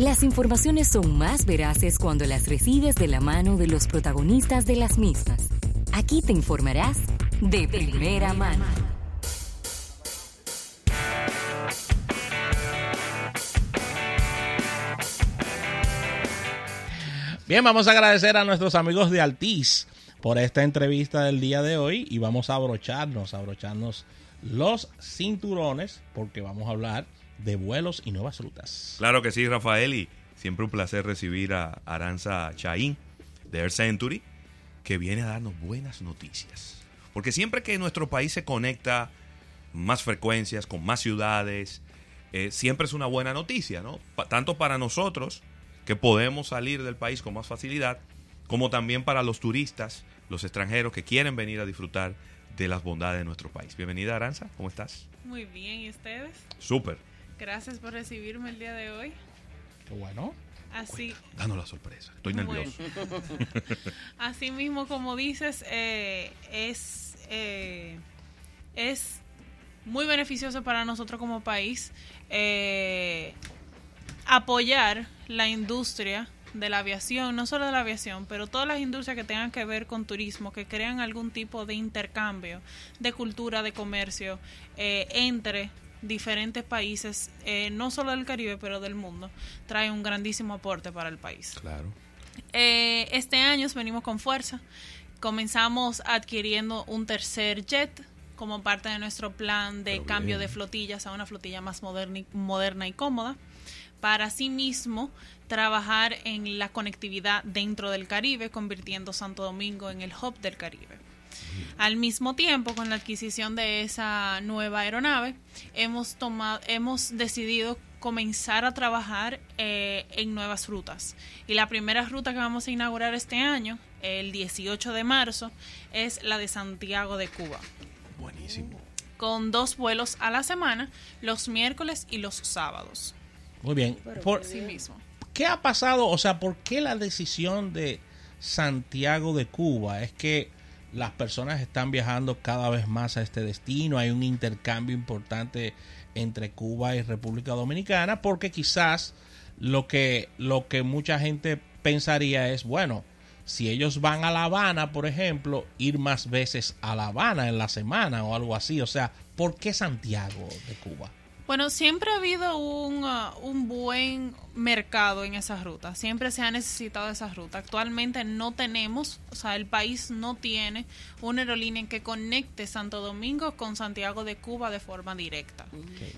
Las informaciones son más veraces cuando las recibes de la mano de los protagonistas de las mismas. Aquí te informarás de primera mano. Bien, vamos a agradecer a nuestros amigos de Altiz por esta entrevista del día de hoy y vamos a abrocharnos, a abrocharnos los cinturones porque vamos a hablar de vuelos y nuevas rutas. Claro que sí, Rafael, y siempre un placer recibir a Aranza Chaín de Air Century, que viene a darnos buenas noticias. Porque siempre que nuestro país se conecta más frecuencias, con más ciudades, eh, siempre es una buena noticia, ¿no? Pa- tanto para nosotros, que podemos salir del país con más facilidad, como también para los turistas, los extranjeros que quieren venir a disfrutar de las bondades de nuestro país. Bienvenida, Aranza, ¿cómo estás? Muy bien, ¿y ustedes? Súper. Gracias por recibirme el día de hoy. Qué bueno. Así, Danos la sorpresa. Estoy nervioso. Bueno. así mismo como dices, eh, es, eh, es muy beneficioso para nosotros como país eh, apoyar la industria de la aviación, no solo de la aviación, pero todas las industrias que tengan que ver con turismo, que crean algún tipo de intercambio, de cultura, de comercio eh, entre diferentes países, eh, no solo del Caribe, pero del mundo, trae un grandísimo aporte para el país. Claro. Eh, este año venimos con fuerza. Comenzamos adquiriendo un tercer jet como parte de nuestro plan de Pero cambio bien. de flotillas a una flotilla más moderna y, moderna y cómoda. Para asimismo trabajar en la conectividad dentro del Caribe, convirtiendo Santo Domingo en el hub del Caribe. Al mismo tiempo, con la adquisición de esa nueva aeronave, hemos tomado, hemos decidido comenzar a trabajar eh, en nuevas rutas. Y la primera ruta que vamos a inaugurar este año, el 18 de marzo, es la de Santiago de Cuba, Buenísimo. con dos vuelos a la semana, los miércoles y los sábados. Muy bien. Por, Así mismo. ¿Qué ha pasado? O sea, ¿por qué la decisión de Santiago de Cuba? Es que las personas están viajando cada vez más a este destino, hay un intercambio importante entre Cuba y República Dominicana, porque quizás lo que, lo que mucha gente pensaría es, bueno, si ellos van a La Habana, por ejemplo, ir más veces a La Habana en la semana o algo así. O sea, ¿por qué Santiago de Cuba? Bueno, siempre ha habido un, uh, buen mercado en esa ruta. Siempre se ha necesitado esa ruta. Actualmente no tenemos, o sea, el país no tiene una aerolínea que conecte Santo Domingo con Santiago de Cuba de forma directa.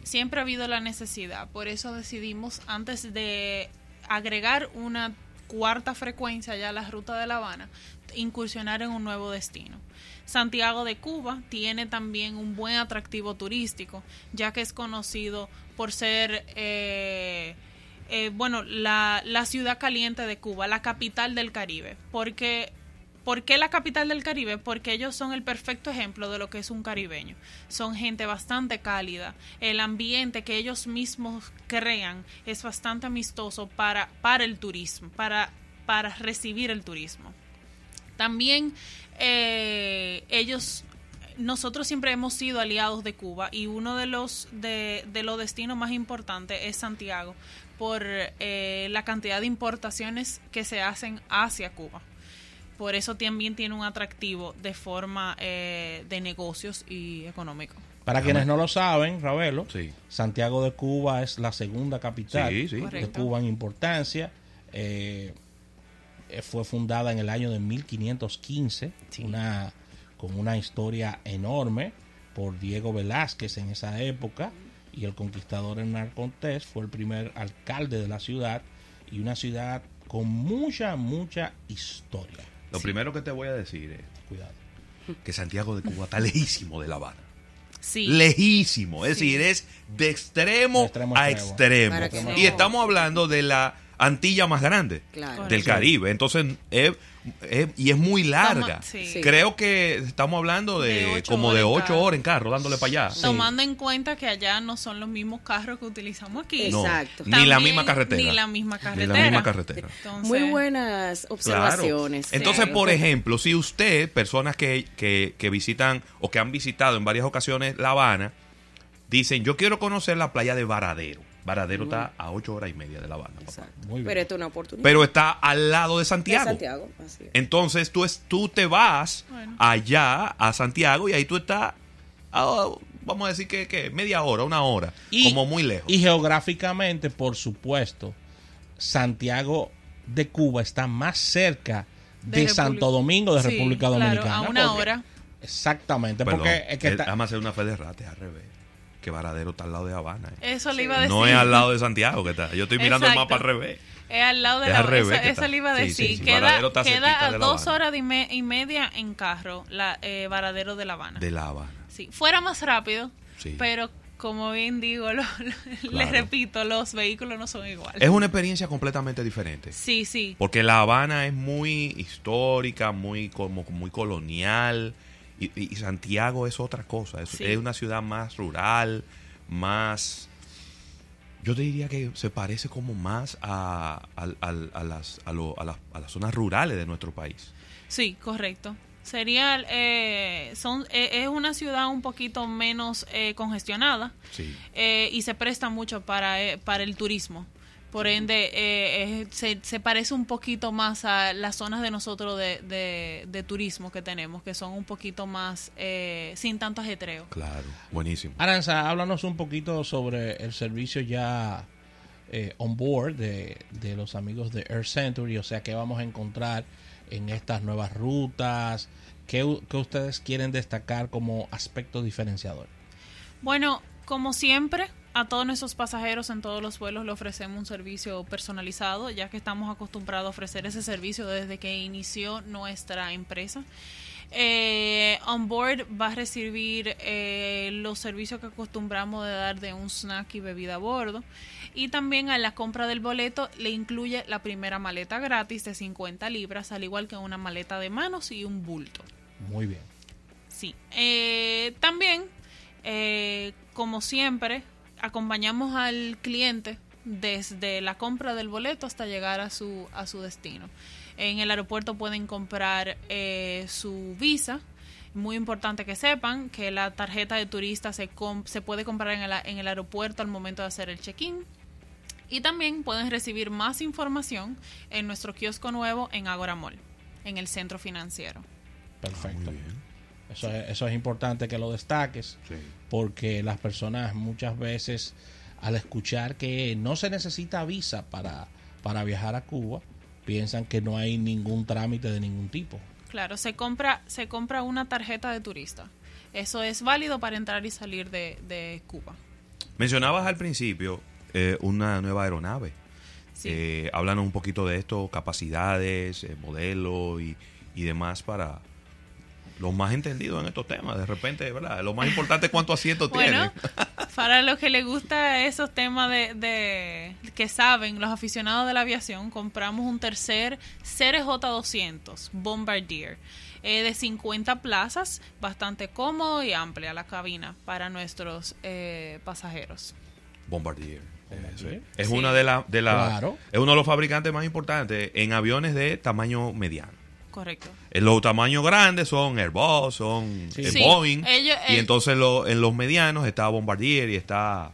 Siempre ha habido la necesidad. Por eso decidimos, antes de agregar una cuarta frecuencia ya a la ruta de La Habana, incursionar en un nuevo destino. Santiago de Cuba tiene también un buen atractivo turístico, ya que es conocido por ser, eh, eh, bueno, la, la ciudad caliente de Cuba, la capital del Caribe. Porque, ¿Por qué la capital del Caribe? Porque ellos son el perfecto ejemplo de lo que es un caribeño. Son gente bastante cálida. El ambiente que ellos mismos crean es bastante amistoso para, para el turismo, para, para recibir el turismo. También eh, ellos, nosotros siempre hemos sido aliados de Cuba y uno de los, de, de los destinos más importantes es Santiago por eh, la cantidad de importaciones que se hacen hacia Cuba. Por eso también tiene un atractivo de forma eh, de negocios y económico. Para quienes no lo saben, Ravelo, Sí. Santiago de Cuba es la segunda capital Sí, sí. de. Cuba en importancia. Eh, eh, fue fundada en el año de 1515, una, con una historia enorme por Diego Velázquez en esa época y el conquistador Hernán Cortés fue el primer alcalde de la ciudad y una ciudad con mucha, mucha historia. Lo primero que te voy a decir es Cuidado. que Santiago de Cuba está lejísimo de La Habana. Sí. Lejísimo. Es Sí. decir, es de extremo, De extremo a extremo. Y estamos hablando de la Antilla más grande Claro. del Caribe. Entonces, es- es- y es muy larga. Toma- sí. Sí. Creo que estamos hablando de, De ocho como de en ocho carro. horas en carro, dándole para allá. Tomando en cuenta que allá no son los mismos carros que utilizamos aquí. No, Exacto. ni la También misma carretera. Ni la misma Ni carretera. la misma carretera. Entonces, Muy buenas Claro. observaciones. Entonces, Claro. por ejemplo, si usted, personas que, que, que visitan o que han visitado en varias ocasiones La Habana, dicen, yo quiero conocer la playa de Varadero. Varadero está a ocho horas y media de La Habana. papá. Muy bien. Pero esto es una oportunidad. Pero está al lado de De Santiago. Santiago, así es. Entonces tú, es, tú te vas Bueno. allá a Santiago y ahí tú estás, a, vamos a decir que, que media hora, una hora, Y- como muy lejos. Y geográficamente, por supuesto, Santiago de Cuba está más cerca de, Santo Domingo de Sí, República claro, Dominicana. a una porque- hora. Exactamente, Perdón, porque es que está- Vamos a hacer una fe de rata, es al revés. Que Varadero está al lado de Habana. eh. Eso le iba a decir. No es al lado de Santiago que está. Yo estoy mirando el mapa al revés. Es al lado de Es la al revés Eso, le iba a Sí, decir. sí, sí. Queda, cerquita queda a de La dos horas y, me- y media en carro, la eh, Varadero de La Habana. De La Habana. Sí, fuera más rápido, Sí. pero como bien digo, lo- lo- Claro. les repito, los vehículos no son iguales. Es una experiencia completamente diferente. Sí, sí. Porque La Habana es muy histórica, muy como muy colonial y, y Santiago es otra cosa. Es, Sí. es una ciudad más rural, más. Yo te diría que se parece como más a, a las, a, lo- a las, a las zonas rurales de nuestro país. Sí, correcto. Sería, eh, son, eh, es una ciudad un poquito menos eh, congestionada Sí. eh, y se presta mucho para, eh, para el turismo. Por ende, eh, es- se, se parece un poquito más a las zonas de nosotros de, de- de turismo que tenemos, que son un poquito más eh, sin tanto ajetreo. Claro, buenísimo. Aranza, háblanos un poquito sobre el servicio ya eh, on board de, de los amigos de Air Century, o sea, qué vamos a encontrar en estas nuevas rutas, qué, qué ustedes quieren destacar como aspecto diferenciador. Bueno, como siempre, a todos nuestros pasajeros en todos los vuelos le ofrecemos un servicio personalizado, ya que estamos acostumbrados a ofrecer ese servicio desde que inició nuestra empresa. Eh, on board va a recibir eh, los servicios que acostumbramos de dar de un snack y bebida a bordo. Y también a la compra del boleto le incluye la primera maleta gratis de 50 libras, al igual que una maleta de manos y un bulto. Muy bien. Sí. Eh, también, eh, como siempre, acompañamos al cliente desde la compra del boleto hasta llegar a su, a su destino. En el aeropuerto pueden comprar eh, su visa. Muy importante que sepan que la tarjeta de turista se, com- se puede comprar en el, en el aeropuerto al momento de hacer el check-in. Y también pueden recibir más información en nuestro kiosco nuevo en Agora Mall, en el centro financiero. Perfecto. Muy bien. Eso, es, eso es importante que lo destaques. Sí. porque las personas muchas veces al escuchar que no se necesita visa para, para viajar a Cuba, piensan que no hay ningún trámite de ningún tipo. Claro, se compra, se compra una tarjeta de turista. Eso es válido para entrar y salir de, de Cuba. Mencionabas al principio eh, una nueva aeronave. Sí. Eh, háblanos un poquito de esto, capacidades, eh, modelos y, y demás para los más entendidos en estos temas. De repente, ¿verdad? Lo más importante es cuántos asientos bueno, tiene. para los que les gusta esos temas de, de- que saben, los aficionados de la aviación, compramos un tercer CRJ200 Bombardier eh, de 50 plazas, bastante cómodo y amplia la cabina para nuestros eh, pasajeros. Bombardier. Bombardier. Eso es Sí. una de las de la, Claro. es uno de los fabricantes más importantes en aviones de tamaño mediano. Correcto. En los tamaños grandes son Airbus, son Sí. eh, Sí, Boeing. ellos- y eh, entonces lo- en los medianos está Bombardier y está.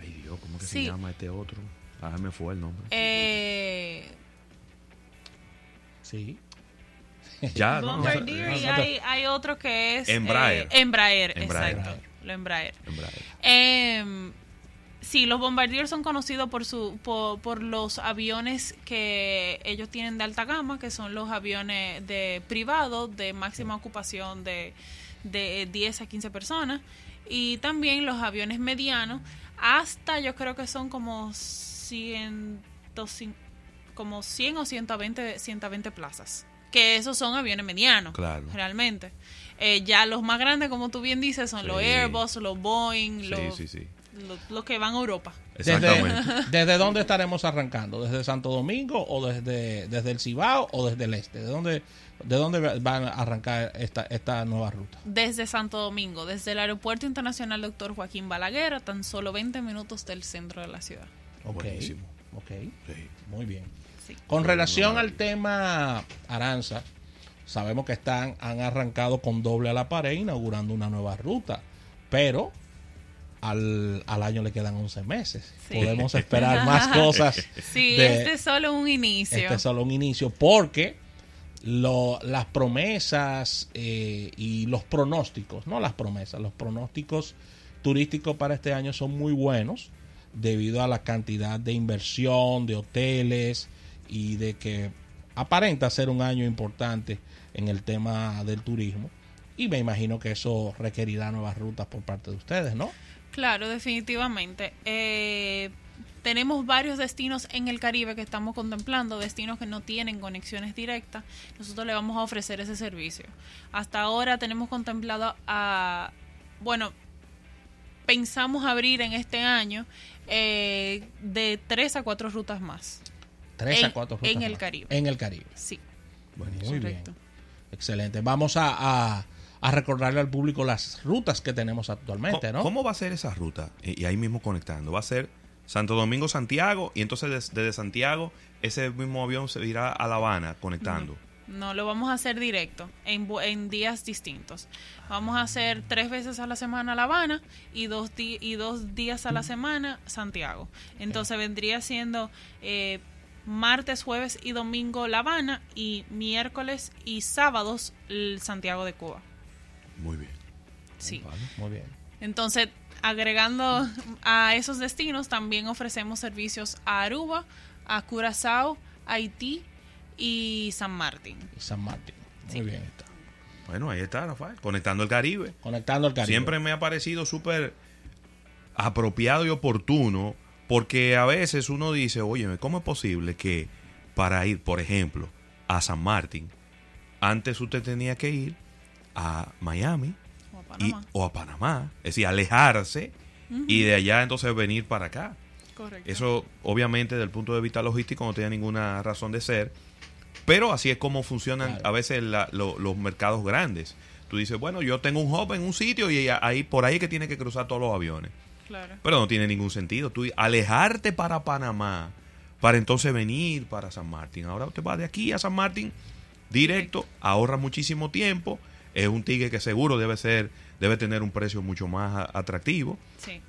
Ay Dios, ¿cómo que Sí. se llama este otro? Ah, me fue el nombre. Eh, Sí. ya, no, no. Bombardier y no, no. hay, hay otro que es Embraer. eh, Embraer, Embraer. exacto. Lo Embraer. Embraer. Eh, sí, los Bombardier son conocidos por su por, por los aviones que ellos tienen de alta gama, que son los aviones de privados de máxima ocupación de, de 10 a 15 personas y también los aviones medianos hasta yo creo que son como 100 como 100 o 120 120 plazas. Que esos son aviones medianos, Claro. realmente. Eh, ya los más grandes, como tú bien dices, son los. Airbus, los Boeing, Sí, los, sí, sí. Los, que van a Europa. Exactamente. ¿Desde, ¿Desde dónde estaremos arrancando? ¿Desde Santo Domingo o desde, desde el Cibao o desde el este? ¿De dónde, de dónde van a arrancar esta, esta nueva ruta? Desde Santo Domingo, desde el Aeropuerto Internacional Dr. Joaquín Balaguer, a tan solo 20 minutos del centro de la ciudad. Ok. Buenísimo. Ok. Sí. Muy bien. Sí. Con relación al tema Aranza, sabemos que están han arrancado con doble a la pared inaugurando una nueva ruta, pero al, al año le quedan 11 meses. Sí. Podemos esperar más cosas. Sí, de- este es solo un inicio. este es solo un inicio porque lo- las promesas eh, y los pronósticos, no las promesas, los pronósticos turísticos para este año son muy buenos debido a la cantidad de inversión, de hoteles y de que aparenta ser un año importante en el tema del turismo. Y me imagino que eso requerirá nuevas rutas por parte de ustedes, ¿no? Claro, definitivamente. Eh, tenemos varios destinos en el Caribe que estamos contemplando, destinos que no tienen conexiones directas. Nosotros le vamos a ofrecer ese servicio. Hasta ahora tenemos contemplado a, bueno, pensamos abrir en este año eh, de tres a cuatro rutas más. Tres a En- cuatro rutas en el más. Caribe. En el Caribe. Sí, Muy bien. Excelente. Vamos a, a- a recordarle al público las rutas que tenemos actualmente, ¿Cómo, ¿no? cómo va a ser esa ruta? Y, y ahí mismo conectando. Va a ser Santo Domingo, Santiago, y entonces des- desde Santiago ese mismo avión se irá a La Habana conectando. No, lo vamos a hacer directo, en, días distintos. Vamos a hacer tres veces a la semana La Habana y dos, di- y dos días a la semana Santiago. Entonces vendría siendo eh, martes, jueves y domingo La Habana y miércoles y sábados el Santiago de Cuba. Muy bien. Sí. Vale, muy bien. Entonces, agregando a esos destinos, también ofrecemos servicios a Aruba, a Curazao, Haití y San Martín. San Martín. Muy Sí. bien está. Bueno, ahí está, Rafael. Conectando el Caribe. Conectando al Caribe. Siempre me ha parecido súper apropiado y oportuno porque a veces uno dice, oye, ¿cómo es posible que para ir, por ejemplo, a San Martín, antes usted tenía que ir a Miami O a y- Panamá. o a Panamá? Es decir, alejarse y de allá entonces venir para acá. Correcto. Eso, obviamente, desde el punto de vista logístico, no tenía ninguna razón de ser. Pero así es como funcionan Claro. a veces la- lo- los mercados grandes. Tú dices, bueno, yo tengo un hub en un sitio y ahí por ahí que tiene que cruzar todos los aviones. Claro. Pero no tiene ningún sentido. Tú alejarte para Panamá para entonces venir para San Martín. Ahora usted va de aquí a San Martín directo, ahorra muchísimo tiempo. Es un ticket que seguro debe ser, debe tener un precio mucho más atractivo. Sí.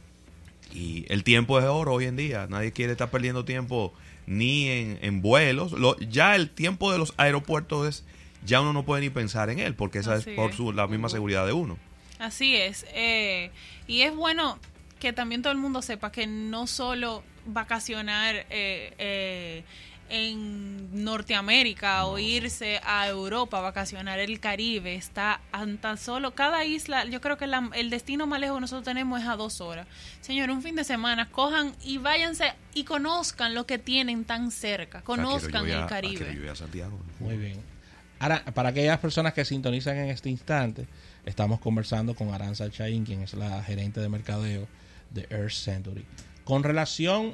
Y el tiempo es oro hoy en día. Nadie quiere estar perdiendo tiempo ni en, en vuelos. Lo- ya el tiempo de los aeropuertos es, ya uno no puede ni pensar en él, porque esa Así es por su, la misma seguridad de uno. Así es. eh, y es bueno que también todo el mundo sepa que no solo vacacionar eh, eh, en Norteamérica o irse a Europa a vacacionar el Caribe está a tan solo cada isla yo creo que la- el destino más lejos que nosotros tenemos es a dos horas señor un fin de semana cojan y váyanse y conozcan lo que tienen tan cerca conozcan a- el quiero Caribe a Santiago. Muy bien. Ahora, para aquellas personas que sintonizan en este instante, estamos conversando con Aranza Chaín, quien es la gerente de mercadeo de Earth Century. Con relación,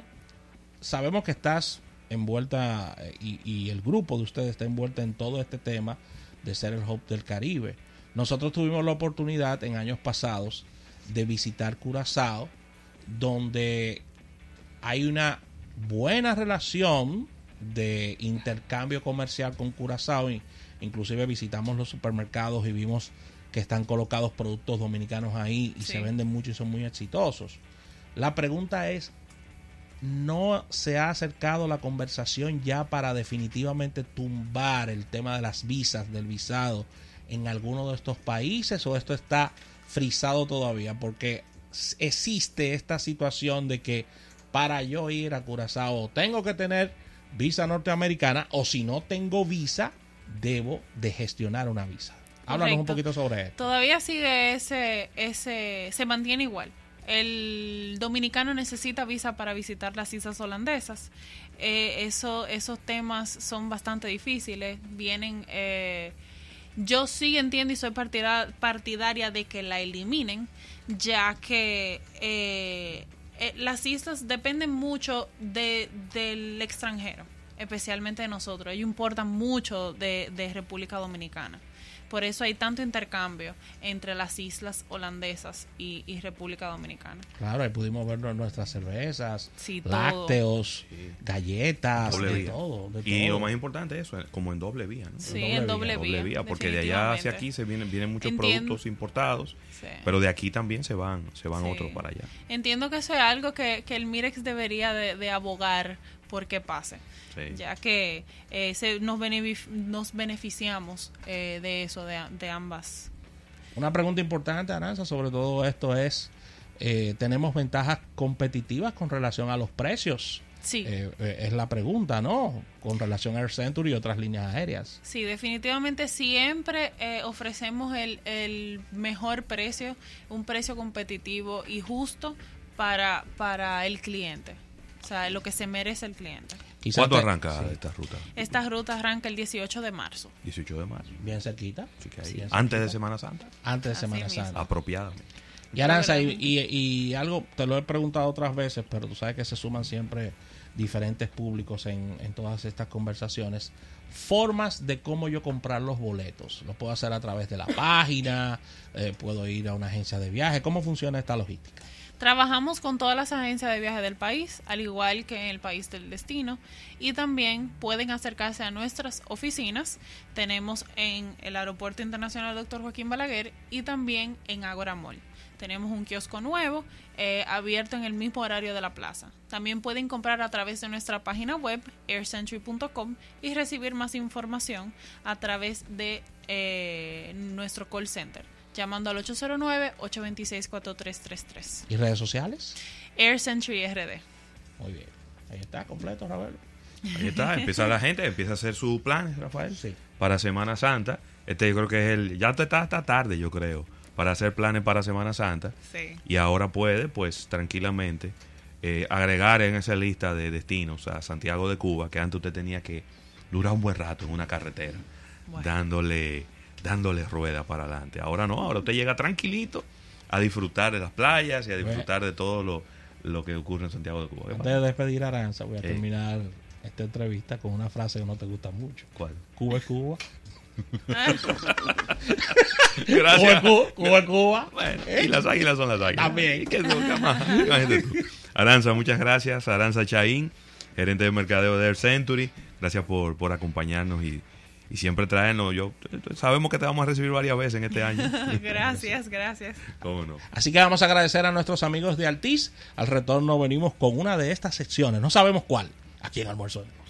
sabemos que estás envuelta eh, y, y el grupo de ustedes está envuelta en todo este tema de ser el hub del Caribe. Nosotros tuvimos la oportunidad en años pasados de visitar Curazao, donde hay una buena relación de intercambio comercial con Curazao. Inclusive visitamos los supermercados y vimos que están colocados productos dominicanos ahí y Sí. se venden mucho y son muy exitosos. La pregunta es, ¿no se ha acercado la conversación ya para definitivamente tumbar el tema de las visas, del visado en alguno de estos países o esto está frisado todavía? Porque existe esta situación de que para yo ir a Curazao tengo que tener visa norteamericana o si no tengo visa debo de gestionar una visa. Háblanos un poquito sobre esto. Todavía sigue ese, ese, se mantiene igual. El dominicano necesita visa para visitar las islas holandesas. Eh, eso, esos temas son bastante difíciles. Vienen, eh, yo sí entiendo y soy partida- partidaria de que la eliminen, ya que eh, eh, las islas dependen mucho de, del extranjero, especialmente de nosotros. Ellos importan mucho de, de República Dominicana. Por eso hay tanto intercambio entre las islas holandesas y, y República Dominicana. Claro, ahí pudimos ver nuestras cervezas, Sí, lácteos, Sí. galletas, Doble de vía. todo, de Y todo. lo más importante es eso, como en doble vía, ¿no? Sí, doble en vía, doble vía. vía, porque de allá hacia aquí se vienen, vienen muchos Entiendo. productos importados, Sí. pero de aquí también se van, se van Sí. otros para allá. Entiendo que eso es algo que, que el Mirex debería de, de abogar porque pase, Sí. ya que eh, se, nos, benefic- nos beneficiamos eh, de eso, de, de ambas. Una pregunta importante, Aranza, sobre todo esto es, eh, ¿tenemos ventajas competitivas con relación a los precios? Sí. Eh, eh, es la pregunta, ¿no? Con relación a Air Century y otras líneas aéreas. Sí, definitivamente siempre eh, ofrecemos el, el mejor precio, un precio competitivo y justo para, para el cliente. O sea, lo que se merece el cliente. Quizás ¿Cuándo te- arranca sí, esta ruta? Esta ruta arranca el 18 de marzo. 18 de marzo. bien cerquita. Que ahí, Bien antes de. Semana Santa, Antes de Así Semana mismo. Santa. apropiadamente. Y Aranza, y, y- y algo, te lo he preguntado otras veces, pero tú sabes que se suman siempre diferentes públicos en, en todas estas conversaciones. Formas de cómo yo comprar los boletos. Lo puedo hacer a través de la página, eh, puedo ir a una agencia de viaje. ¿Cómo funciona esta logística? Trabajamos con todas las agencias de viaje del país, al igual que en el país del destino, y también pueden acercarse a nuestras oficinas. Tenemos en el Aeropuerto Internacional Dr. Joaquín Balaguer y también en Agora Mall. Tenemos un kiosco nuevo eh, abierto en el mismo horario de la plaza. También pueden comprar a través de nuestra página web aircentury.com y recibir más información a través de eh, nuestro call center llamando al 809-826-4333. ¿Y redes sociales? Air Century RD. Muy bien. Ahí está, completo, Rafael. Ahí está, empieza la gente, empieza a hacer sus planes, Rafael, Sí. para Semana Santa. Este yo creo que es el, ya te está hasta tarde, yo creo, para hacer planes para Semana Santa. Sí. Y ahora puede, pues, tranquilamente eh, agregar en esa lista de destinos a Santiago de Cuba, que antes usted tenía que durar un buen rato en una carretera, Bueno. dándole, dándole rueda para adelante. Ahora no, ahora usted llega tranquilito a disfrutar de las playas y a disfrutar de todo lo, lo que ocurre en Santiago de Cuba. ¿Qué Antes de despedir a Aranza, voy a Eh. terminar esta entrevista con una frase que no te gusta mucho. ¿Cuál? Cuba es Cuba. Gracias. Cuba es Cuba. Cuba. Bueno, y las águilas son las águilas. También. ¿Y qué más? Aranza, muchas gracias. Aranza Chaín, gerente de mercadeo de Air Century. Gracias por, por acompañarnos y, y siempre traernos. Yo, sabemos que te vamos a recibir varias veces en este año. gracias, gracias. ¿Cómo no? Así que vamos a agradecer a nuestros amigos de Altiz. Al retorno venimos con una de estas secciones. No sabemos cuál. Aquí en Almuerzo de Negocios.